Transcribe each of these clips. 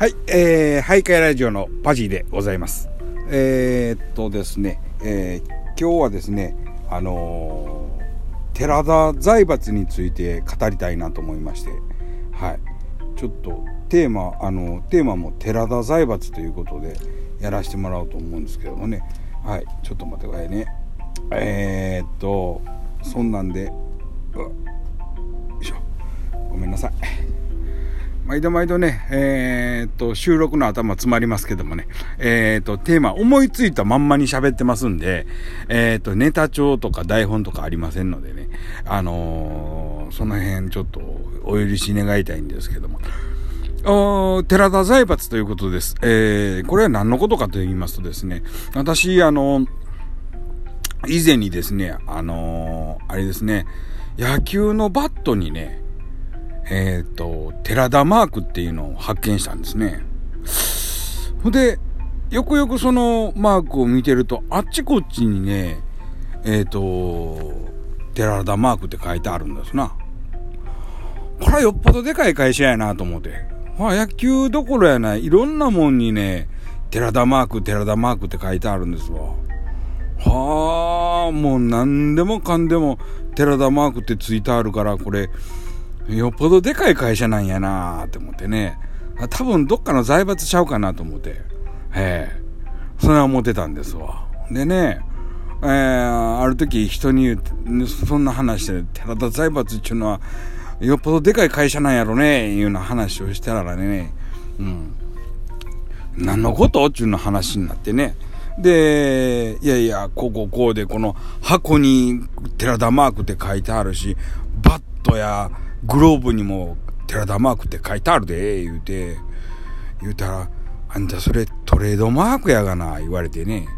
はい、えー、ハイカイラジオのパジーでございます。えー、っとですね、えー、今日はですね、あのー、寺田財閥について語りたいなと思いまして、はい、ちょっとテーマ、あのテーマも寺田財閥ということでやらせてもらおうと思うんですけどもね、はい、ちょっと待ってくださいね。えー、っと、そんなんで、よいしょ、ごめんなさい。毎度毎度ね、えー、っと、収録の頭詰まりますけどもね、えー、っと、テーマ思いついたまんまに喋ってますんで、えー、っと、ネタ帳とか台本とかありませんのでね、あのその辺ちょっとお許し願いたいんですけども、お寺田財閥ということです。えー、これは何のことかと言いますとですね、私、あの以前にですね、あのあれですね、野球のバットにね、えっ、ー、と、寺田マークっていうのを発見したんですね。ほんで、よくよくそのマークを見てると、あっちこっちにね、えっ、ー、と、寺田マークって書いてあるんですな。これはよっぽどでかい会社やなと思って。まあ野球どころやない。いろんなもんにね、寺田マーク、寺田マークって書いてあるんですわ。はあ、もう何でもかんでも寺田マークってついてあるから、これ、よっぽどでかい会社なんやなって思ってね。多分どっかの財閥ちゃうかなと思って。ええ。それは思ってたんですわ。でね、えー、ある時人にそんな話して、寺田財閥っていうのは、よっぽどでかい会社なんやろね、いうような話をしたらね、うん。何のことっていうの話になってね。で、いやいや、こここうで、この箱に寺田マークって書いてあるし、バットや、グローブにも寺田マークって書いてあるで、言うて、言うたら、あんたそれトレードマークやがな、言われてね、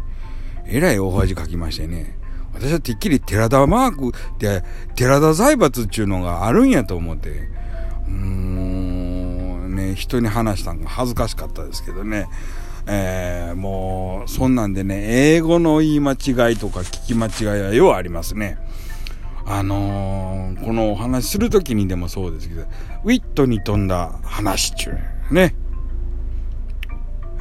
えらい大恥かきましてね、私はてっきり寺田マークって、寺田財閥っていうのがあるんやと思って、うーん、ね、人に話したんが恥ずかしかったですけどね、えー、もう、そんなんでね、英語の言い間違いとか聞き間違いはようありますね。あのー、このお話するときにでもそうですけど、ウィットに富んだ話っちゅうね。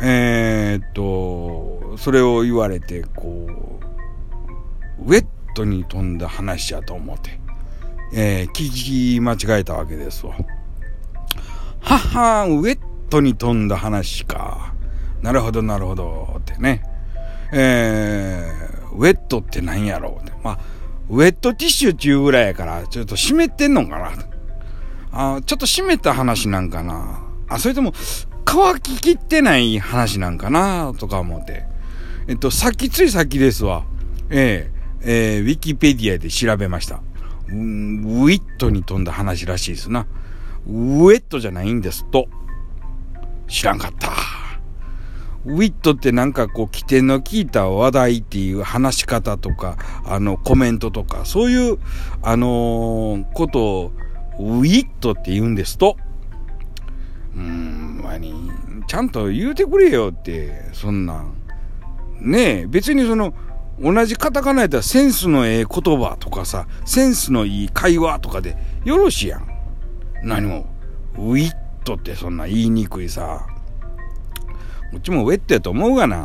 えー、っと、それを言われて、こう、ウェットに富んだ話やと思って、えー、聞き間違えたわけですわ。ははウェットに富んだ話か。なるほど、なるほど、ってね。えー、ウェットって何やろうって。まあウェットティッシュっていうぐらいやから、ちょっと湿ってんのかなあちょっと湿った話なんかなあ、それとも、乾ききってない話なんかなとか思って。えっと、さっきついさっきですわ。えー、えー、ウィキペディアで調べました。うんウィットに飛んだ話らしいですな。ウェットじゃないんですと。知らんかった。ウィットってなんかこう起点の効いた話題っていう話し方とか、あのコメントとか、そういう、あのー、ことをウィットって言うんですと。うーん、まに、ちゃんと言うてくれよって、そんなん。ねえ、別にその、同じカタカナやったらセンスのええ言葉とかさ、センスのいい会話とかでよろしいやん。何も、ウィットってそんな言いにくいさ。こっちもウェットやと思うがな。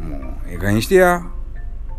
もう、ええ加減してや。